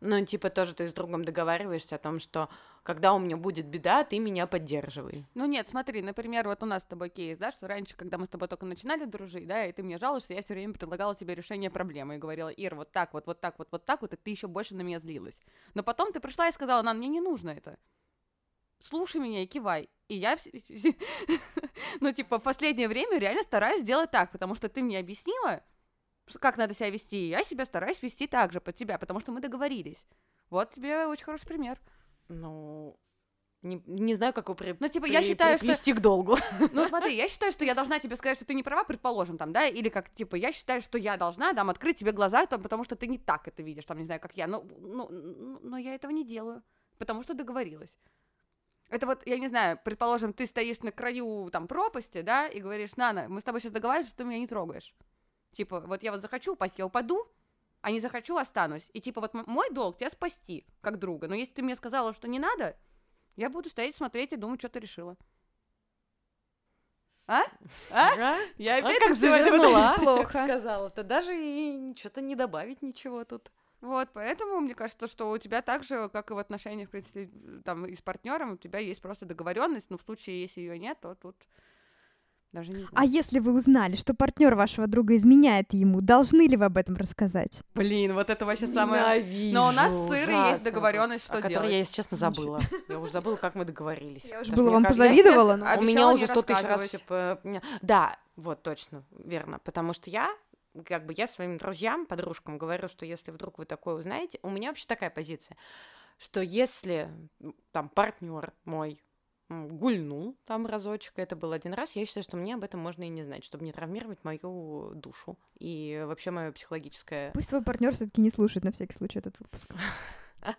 Ну, типа, тоже ты с другом договариваешься о том, что когда у меня будет беда, ты меня поддерживай. Ну нет, смотри, например, вот у нас с тобой кейс, да, что раньше, когда мы с тобой только начинали дружить, да, и ты мне жалуешься, я все время предлагала тебе решение проблемы и говорила, Ир, вот так вот, вот так вот, вот так вот, и ты еще больше на меня злилась. Но потом ты пришла и сказала, нам мне не нужно это. Слушай меня и кивай. И я, [LAUGHS] ну, типа, в последнее время реально стараюсь сделать так, потому что ты мне объяснила, что- как надо себя вести, и я себя стараюсь вести так же под тебя, потому что мы договорились. Вот тебе очень хороший пример. Ну, не, не знаю, как его при... Ну, типа, я при- считаю, что- приплести к долгу. [LAUGHS] Ну, [LAUGHS] смотри, я считаю, что я должна тебе сказать, что ты не права, предположим, там, да, или как, типа, я считаю, что я должна, там, открыть тебе глаза, там, потому что ты не так это видишь, там, не знаю, как я, но, ну, ну, но я этого не делаю, потому что договорилась. Это вот, я не знаю, предположим, ты стоишь на краю, там, пропасти, да, и говоришь, Нана, мы с тобой сейчас договаривались, что ты меня не трогаешь. Типа, вот я вот захочу упасть, я упаду, а не захочу, останусь. И, типа, вот мой долг тебя спасти, как друга, но если ты мне сказала, что не надо, я буду стоять, смотреть и думать, что ты решила. А? А? Я А опять как так сегодня завернула, а? Плохо. как сказала-то. Даже и что-то не добавить ничего тут. Вот, поэтому мне кажется, что у тебя так же, как и в отношениях, в принципе, там, и с партнером, у тебя есть просто договоренность, но в случае, если ее нет, то тут даже не знаю. А если вы узнали, что партнер вашего друга изменяет ему, должны ли вы об этом рассказать? Блин, вот это вообще самое... Ненавижу, Но у нас с Ирой есть договоренность, что О которой я, делать. если честно, забыла. Я уже забыла, как мы договорились. Я уже было вам позавидовала, но... А У меня уже сто тысяч раз Да, вот, точно, верно. Потому что я, как бы, я своим друзьям, подружкам говорю, что если вдруг вы такое узнаете, у меня вообще такая позиция, что если там партнер мой гульнул там разочек, это был один раз, я считаю, что мне об этом можно и не знать, чтобы не травмировать мою душу и вообще мое психологическое Пусть свой партнер все-таки не слушает на всякий случай этот выпуск. [LAUGHS]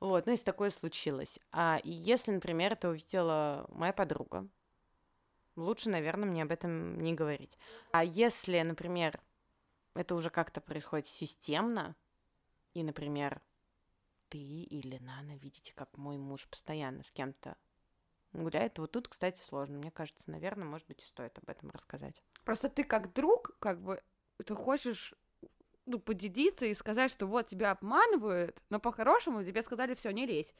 Вот, ну, если такое случилось. А если, например, это увидела моя подруга, лучше, наверное, мне об этом не говорить. А если, например, это уже как-то происходит системно, и, например, ты или Нана видите, как мой муж постоянно с кем-то гуляет, вот тут, кстати, сложно. Мне кажется, наверное, может быть, и стоит об этом рассказать. Просто ты как друг, как бы, ты хочешь ну, поделиться и сказать, что вот тебя обманывают, но по-хорошему тебе сказали, все, не лезь.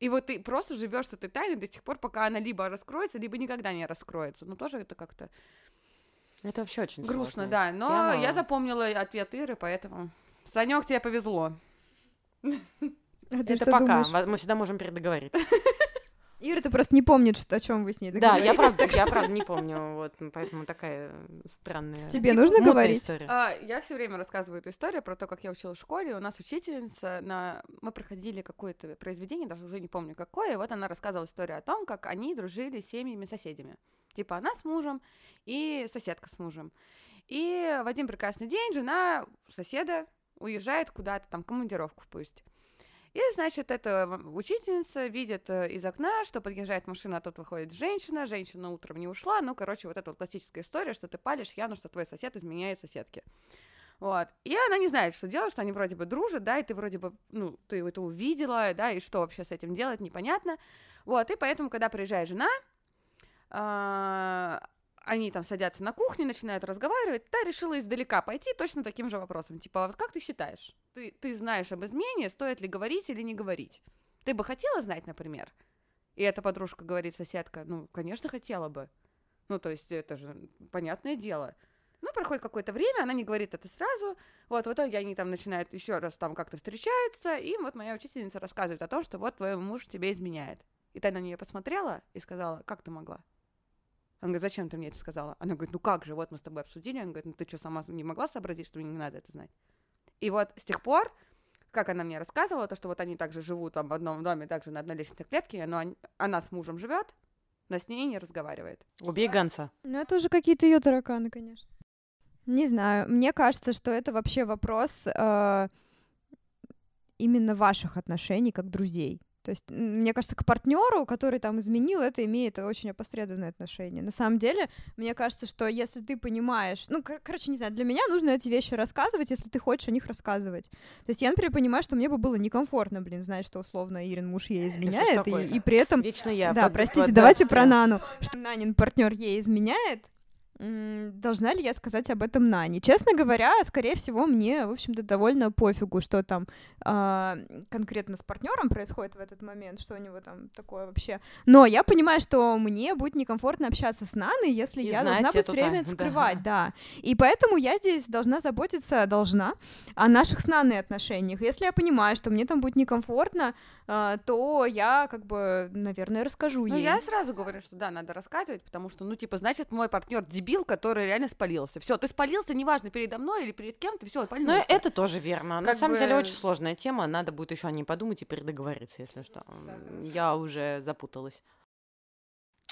И вот ты просто живешь с этой тайной до тех пор, пока она либо раскроется, либо никогда не раскроется. Ну, тоже это как-то Это вообще очень грустно, да. Но тема. я запомнила ответ Иры, поэтому... Санек, тебе повезло. А ты Это пока. думаешь? Мы всегда можем передоговориться. [LAUGHS] Ира, ты просто не помнит, что, о чем вы с ней Да, я договорились, правда, я правда не помню, вот, м, поэтому такая странная. [LAUGHS] Тебе нужно говорить? история. А, я все время рассказываю эту историю про то, как я училась в школе. У нас учительница на... Мы проходили какое-то произведение, даже уже не помню какое, и вот она рассказывала историю о том, как они дружили с семьями-соседями. Типа она с мужем и соседка с мужем. И в один прекрасный день жена соседа уезжает куда-то, там, командировку пусть. И, значит, эта учительница видит э, из окна, что подъезжает машина, а тут выходит женщина, женщина утром не ушла, ну, короче, вот эта вот классическая история, что ты палишь явно, что твой сосед изменяет соседке. Вот. И она не знает, что делать, что они вроде бы дружат, да, и ты вроде бы, ну, ты это увидела, да, и что вообще с этим делать, непонятно. Вот, и поэтому, когда приезжает жена, а, они там садятся на кухне, начинают разговаривать, та решила издалека пойти точно таким же вопросом. Типа, «А вот как ты считаешь, ты, ты знаешь об измене, стоит ли говорить или не говорить? Ты бы хотела знать, например? И эта подружка говорит, соседка, ну, конечно, хотела бы. Ну, то есть это же понятное дело. Ну, проходит какое-то время, она не говорит это сразу. Вот, в итоге они там начинают еще раз там как-то встречаются, и вот моя учительница рассказывает о том, что вот твой муж тебе изменяет. И та на нее посмотрела и сказала, как ты могла? Она говорит, зачем ты мне это сказала? Она говорит, ну как же, вот мы с тобой обсудили. Она говорит, ну ты что, сама не могла сообразить, что мне не надо это знать? И вот с тех пор, как она мне рассказывала, то, что вот они также живут там в одном доме, также на одной лестничной клетке, но они, она с мужем живет, но с ней не разговаривает. Убей Ганса. Ну, это уже какие-то ее тараканы, конечно. Не знаю, мне кажется, что это вообще вопрос э, именно ваших отношений как друзей. То есть, мне кажется, к партнеру, который там изменил, это имеет очень опосредованное отношение. На самом деле, мне кажется, что если ты понимаешь, ну, кор- короче, не знаю, для меня нужно эти вещи рассказывать, если ты хочешь о них рассказывать. То есть я, например, понимаю, что мне бы было некомфортно, блин, знать, что условно Ирин муж ей изменяет, и, и при этом... Вечно я. Да, под- простите, под- давайте про Нану, что Нанин партнер ей изменяет, Должна ли я сказать об этом Нане? Честно говоря, скорее всего, мне, в общем-то, довольно пофигу, что там а, конкретно с партнером происходит в этот момент, что у него там такое вообще. Но я понимаю, что мне будет некомфортно общаться с Наной, если И я должна быть все время да. скрывать, да. И поэтому я здесь должна заботиться, должна, о наших с Наной отношениях. Если я понимаю, что мне там будет некомфортно, а, то я, как бы, наверное, расскажу Ну, ей. я сразу говорю, что да, надо рассказывать, потому что, ну, типа, значит, мой партнер дебил, который реально спалился. Все, ты спалился, неважно, передо мной или перед кем-то, все, Ну, спалился. это тоже верно. На Как самом деле бы- очень сложная тема. Надо будет еще о ней подумать и передоговориться, если что. М, Я уже запуталась.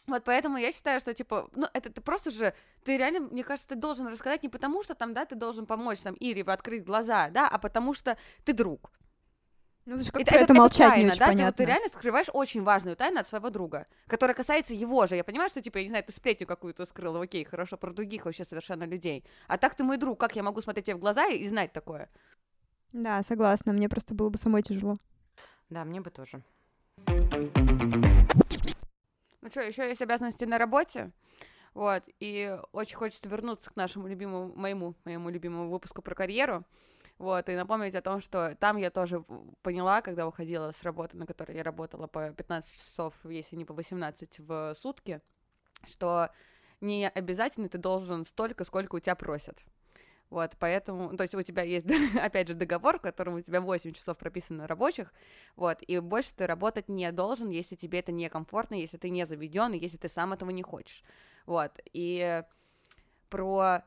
Вот поэтому я считаю, что, типа, ну, это ты просто же, ты реально, мне кажется, ты должен рассказать не потому, что там, да, ты должен помочь там Ире открыть глаза, да, а потому что ты друг. Ну, потому что как Это- это, это молчать тайна, не очень да, ты, вот, понятно. ты реально скрываешь очень важную тайну от своего друга, которая касается его же. Я понимаю, что, типа, я не знаю, ты сплетню какую-то скрыла, окей, хорошо, про других вообще совершенно людей. А так ты мой друг, как я могу смотреть тебе в глаза и, и знать такое? Да, согласна, мне просто было бы самой тяжело. Да, мне бы тоже. Ну что, еще есть обязанности на работе. Вот, и очень хочется вернуться к нашему любимому, моему, моему любимому выпуску про карьеру. Вот, и напомнить о том, что там я тоже поняла, когда уходила с работы, на которой я работала по 15 часов, если не по 18 в сутки, что не обязательно ты должен столько, сколько у тебя просят. Вот, поэтому, то есть у тебя есть, [LAUGHS] опять же, договор, в котором у тебя 8 часов прописано рабочих, вот, и больше ты работать не должен, если тебе это некомфортно, если ты не заведен, если ты сам этого не хочешь. Вот, и про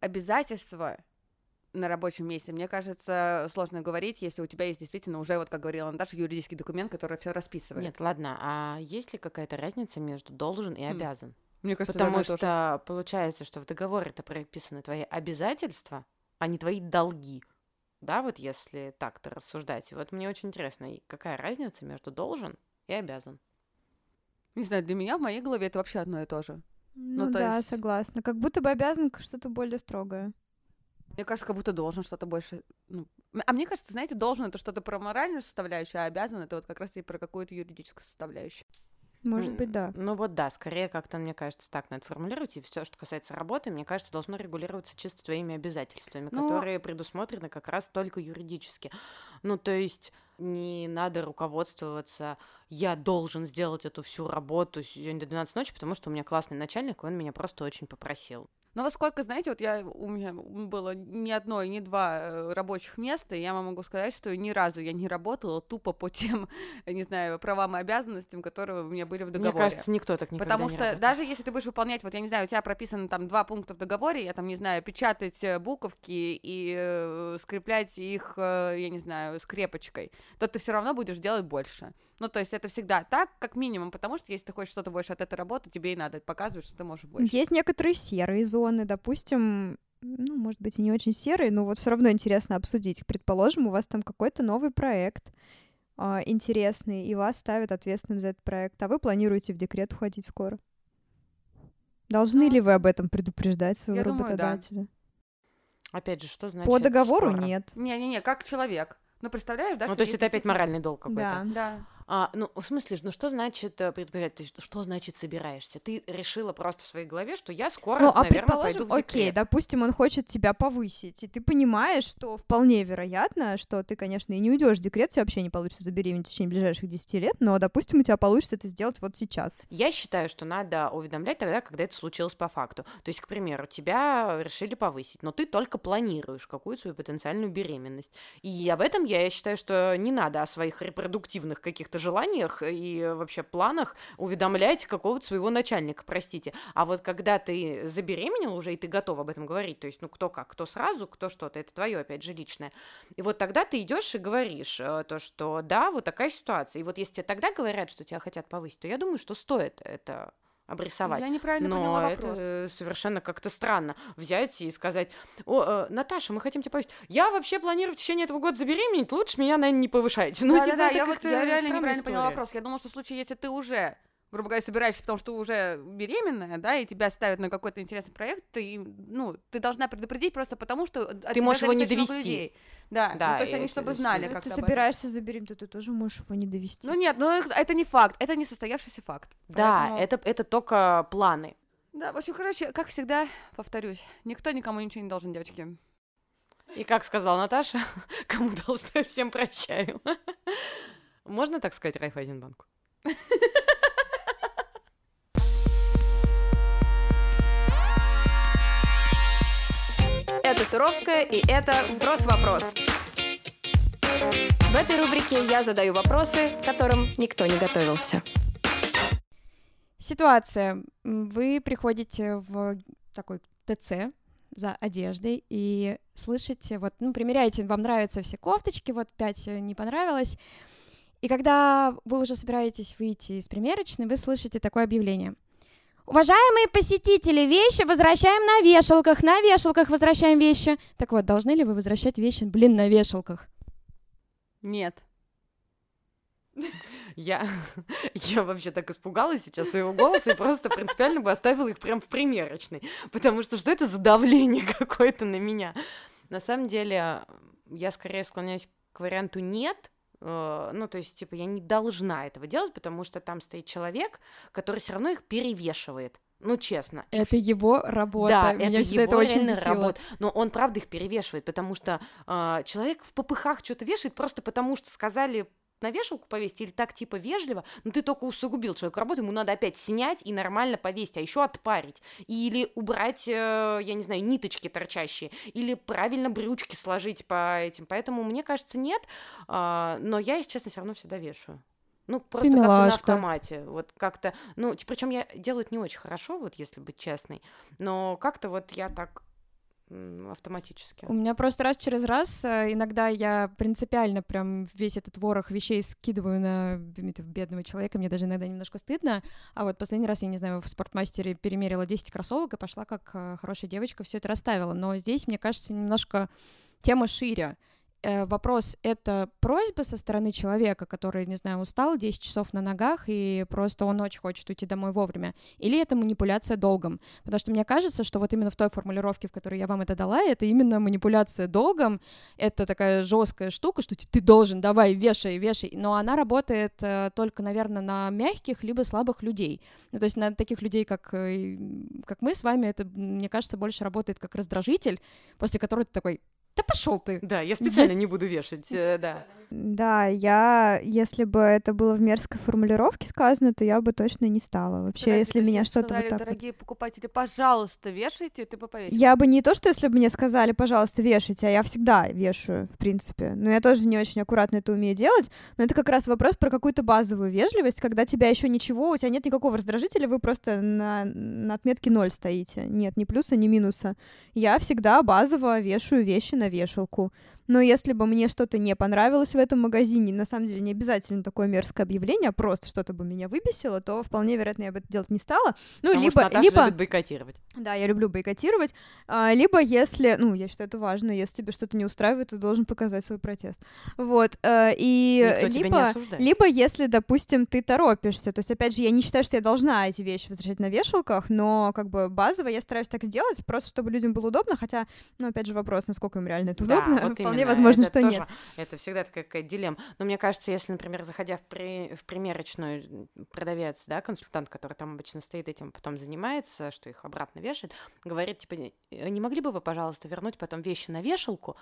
обязательства на рабочем месте, мне кажется, сложно говорить, если у тебя есть действительно уже, вот как говорила Наташа, юридический документ, который все расписывает. Нет, ладно, а есть ли какая-то разница между должен и обязан? мне кажется, Потому что получается, что в договоре это прописаны твои обязательства, а не твои долги. Да, вот если так-то рассуждать. И вот мне очень интересно, какая разница между должен и обязан? Не знаю, для меня в моей голове это вообще одно и то же. Ну, то да, есть- согласна. Как будто бы обязан что-то более строгое. Мне кажется, как будто должен что-то больше. Ну, а мне кажется, знаете, должен это что-то про моральную составляющую, а обязан это вот как раз и про какую-то юридическую составляющую. Может быть, да. Ну вот да, скорее как-то, мне кажется, так надо формулировать. И все, что касается работы, мне кажется, должно регулироваться чисто твоими обязательствами, Ну- которые предусмотрены как раз только юридически. Ну, то есть не надо руководствоваться, я должен сделать эту всю работу сегодня до 12 ночи, потому что у меня классный начальник, и он меня просто очень попросил. Но вот сколько, знаете, вот я, у меня было ни одно и ни два э, рабочих места, и я вам могу сказать, что ни разу я не работала тупо по тем, [LAUGHS] не знаю, правам и обязанностям, которые у меня были в договоре. Мне кажется, никто так никогда Потому не что работает. даже если ты будешь выполнять, вот я не знаю, у тебя прописано там два пункта в договоре, я там не знаю, печатать э, буковки и э, скреплять их, э, я не знаю, скрепочкой, то ты все равно будешь делать больше. Ну, то есть это всегда так, как минимум, потому что если ты хочешь что-то больше от этой работы, тебе и надо показывать, что ты можешь больше. Есть некоторые серые зоны, допустим, ну, может быть, и не очень серые, но вот все равно интересно обсудить. Предположим, у вас там какой-то новый проект, а, интересный, и вас ставят ответственным за этот проект, а вы планируете в декрет уходить скоро. Должны ли вы об этом предупреждать своего Я думаю, да. работодателя? Опять же, что значит По договору скоро? нет. Не-не-не, как человек. Ну, представляешь, да? Ну, что то есть это опять моральный долг какой-то. Да. Да. А, ну, в смысле, ну что значит э? То есть, что значит собираешься? Ты решила просто в своей голове, что я скоро, Ну, а наверное, предположим, пойду в окей, допустим, он хочет тебя повысить, и ты понимаешь, что вполне вероятно, что ты, конечно, и не уйдешь в декрет, у тебя вообще не получится забеременеть в течение ближайших 10 лет, но, допустим, у тебя получится это сделать вот сейчас. Я считаю, что надо уведомлять тогда, когда это случилось по факту. То есть, к примеру, тебя решили повысить, но ты только планируешь какую-то свою потенциальную беременность. И об этом я считаю, что не надо о своих репродуктивных каких-то желаниях и вообще планах уведомлять какого-то своего начальника, простите. А вот когда ты забеременел уже, и ты готов об этом говорить, то есть, ну, кто как, кто сразу, кто что-то, это твое, опять же, личное. И вот тогда ты идешь и говоришь э, то, что да, вот такая ситуация. И вот если тебе тогда говорят, что тебя хотят повысить, то я думаю, что стоит это обрисовать. Я неправильно Но поняла это вопрос. э, совершенно как-то странно взять и сказать, о, э, Наташа, мы хотим тебя повысить. Я вообще планирую в течение этого года забеременеть, лучше меня, наверное, не повышайте. [LAUGHS] Ну, да, типа, да, да, это я, вот, как-то я реально неправильно поняла история. вопрос. Я думала, что в случае, если ты уже, грубо говоря, собираешься, потому что ты уже беременная, да, и тебя ставят на какой-то интересный проект, ты, ну, ты должна предупредить просто потому, что от тебя можешь его не довести. людей. Да, Да, ну, то есть они чтобы знали, как ты собираешься забеременеть, то ты тоже можешь его не довести. Ну нет, ну это не факт, это не состоявшийся факт. Да, Поэтому- это, это только планы. Да, в общем, короче, как всегда, повторюсь, никто никому ничего не должен, девочки. И как сказала Наташа, [LAUGHS] кому должна, всем прощаю. [LAUGHS] Можно так сказать Райфайзенбанку? [LAUGHS] Это Суровская, и это «Вброс-вопрос». В этой рубрике я задаю вопросы, к которым никто не готовился. Ситуация. Вы приходите в такой ТЦ за одеждой и слышите, вот, ну, примеряете, вам нравятся все кофточки, вот пять э, не понравилось. И когда вы уже собираетесь выйти из примерочной, вы слышите такое объявление. Уважаемые посетители, вещи возвращаем на вешалках, на вешалках возвращаем вещи. Так вот, должны ли вы возвращать вещи, блин, на вешалках? Нет. [LAUGHS] Я, [LAUGHS] я вообще так испугалась сейчас своего голоса и просто принципиально бы оставила их прям в примерочной. Потому что что это за давление [LAUGHS] какое-то на меня? На самом деле, я скорее склоняюсь к варианту нет. Э, Ну, то есть, типа, я не должна этого делать, потому что там стоит человек, который все равно их перевешивает. Ну, честно. Это его работа. Да, Меня это всегда его это очень бесило. работа. Но он, правда, их перевешивает, потому что а, человек в попыхах что-то вешает просто потому, что сказали на вешалку повесить или так типа вежливо, но ты только усугубил человеку работу, ему надо опять снять и нормально повесить, а еще отпарить. Или убрать, э, я не знаю, ниточки торчащие, или правильно брючки сложить по этим. Поэтому мне кажется, нет, а, но я, если честно, все равно всегда вешаю. Ну, просто как-то на автомате. Вот как-то, ну, причем я делаю это не очень хорошо, вот если быть честной, но как-то вот я так автоматически. У меня просто раз через раз, э, иногда я принципиально прям весь этот ворох вещей скидываю на бедного человека, мне даже иногда немножко стыдно, а вот последний раз, я не знаю, в спортмастере перемерила 10 кроссовок и пошла как э, хорошая девочка, все это расставила, но здесь, мне кажется, немножко тема шире. Э, Вопрос — это просьба со стороны человека, который, не знаю, устал 10 часов на ногах, и просто он очень хочет уйти домой вовремя, или это манипуляция долгом? Потому что мне кажется, что вот именно в той формулировке, в которой я вам это дала, это именно манипуляция долгом. Это такая жесткая штука, что ты- должен, давай, вешай, вешай. Но она работает э, только, наверное, на мягких либо слабых людей. Ну, то есть на таких людей, как, э, как мы с вами, это, мне кажется, больше работает как раздражитель, после которого ты такой, да пошел ты. Да, я специально не буду вешать, э, да. Да, я, если бы это было в мерзкой формулировке сказано, то я бы точно не стала. Вообще, Подожди, если меня что-то сказали, вот так вот- дорогие покупатели, пожалуйста, вешайте, ты бы повесила. Я бы не то, что если бы мне сказали, пожалуйста, вешайте, а я всегда вешаю, в принципе. Но я тоже не очень аккуратно это умею делать. Но это как раз вопрос про какую-то базовую вежливость, когда тебя еще ничего, у тебя нет никакого раздражителя, вы просто на, на отметке ноль стоите. Нет ни плюса, ни минуса. Я всегда базово вешаю вещи на вешалку. Но если бы мне что-то не понравилось в этом магазине, на самом деле не обязательно такое мерзкое объявление, а просто что-то бы меня выбесило, то вполне вероятно я бы это делать не стала. Ну, Потому либо, что либо... любит бойкотировать. Да, я люблю бойкотировать. А, либо если, ну, я считаю, это важно, если тебе что-то не устраивает, ты должен показать свой протест. Вот. э, И Никто либо, либо если, допустим, ты торопишься. То есть, опять же, я не считаю, что я должна эти вещи возвращать на вешалках, но как бы базово я стараюсь так сделать, просто чтобы людям было удобно, хотя, ну, опять же, вопрос, насколько им реально это Да, удобно. вот [LAUGHS] Вполне именно, возможно, это что тоже- нет. Это всегда такая какая-то дилемма. Но мне кажется, если, например, заходя в, при- в примерочную, продавец, да, консультант, который там обычно стоит этим, потом занимается, что их обратно вешает, говорит, типа, не не могли бы вы, пожалуйста, вернуть потом вещи на вешалку?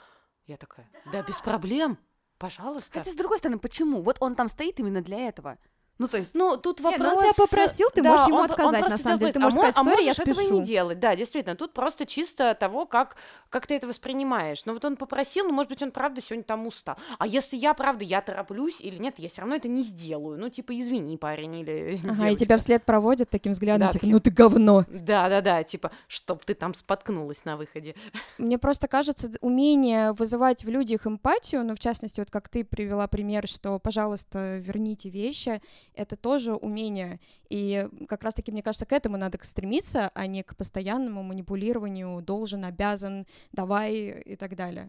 Я такая, да, без проблем, пожалуйста. Хотя, с другой стороны, почему? Вот он там стоит именно для этого. Ну, то есть, Ну, тут Не, вопрос... ну он тебя попросил, ты можешь ему он- он отказать, на просто самом деле. Ты а можешь мо- сказать, а «Сори, я этого спешу». не делать. Да, действительно, тут просто чисто того, как, как ты это воспринимаешь. Ну, вот он попросил, ну, может быть, он правда сегодня там устал. А если я, правда, я тороплюсь или нет, я все равно это не сделаю. Ну, типа, извини, парень или [LAUGHS] Ага, и тебя вслед проводят таким взглядом, Да, типа, таким- ну ты говно. Да-да-да, типа, чтоб ты там споткнулась на выходе. [LAUGHS] Мне просто кажется, умение вызывать в людях эмпатию, ну, в частности, вот как ты привела пример, что, пожалуйста, верните вещи, это тоже умение. И как раз-таки, мне кажется, к этому надо к- стремиться, а не к постоянному манипулированию, должен, обязан, давай и так далее.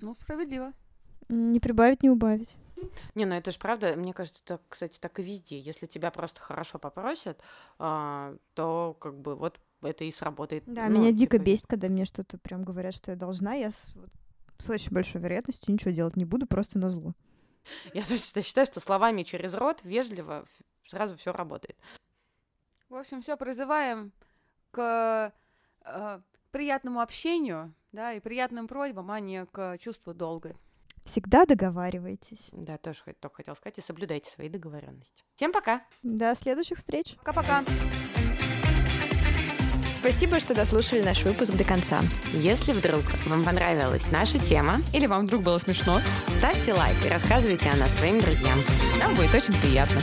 ну, справедливо. Не прибавить, не убавить. Не, ну это же правда, мне кажется, это, кстати, так и везде. Если тебя просто хорошо попросят, а, то как бы вот это и сработает. Да, Ну, меня дико типа, бесит, когда мне что-то прям говорят, что я должна. Я с, с очень большой вероятностью ничего делать не буду, просто на зло. [LAUGHS] Я точно считаю, что словами через рот вежливо сразу все работает. В общем, все призываем к э, приятному общению, да, и приятным просьбам, а не к чувству долга. Всегда договаривайтесь. Да, тоже только хотел сказать, и соблюдайте свои договоренности. Всем пока! До следующих встреч. Пока-пока. Спасибо, что дослушали наш выпуск до конца. Если вдруг вам понравилась наша тема, Или вам вдруг было смешно, ставьте лайк и рассказывайте о нас своим друзьям. нам будет очень приятно.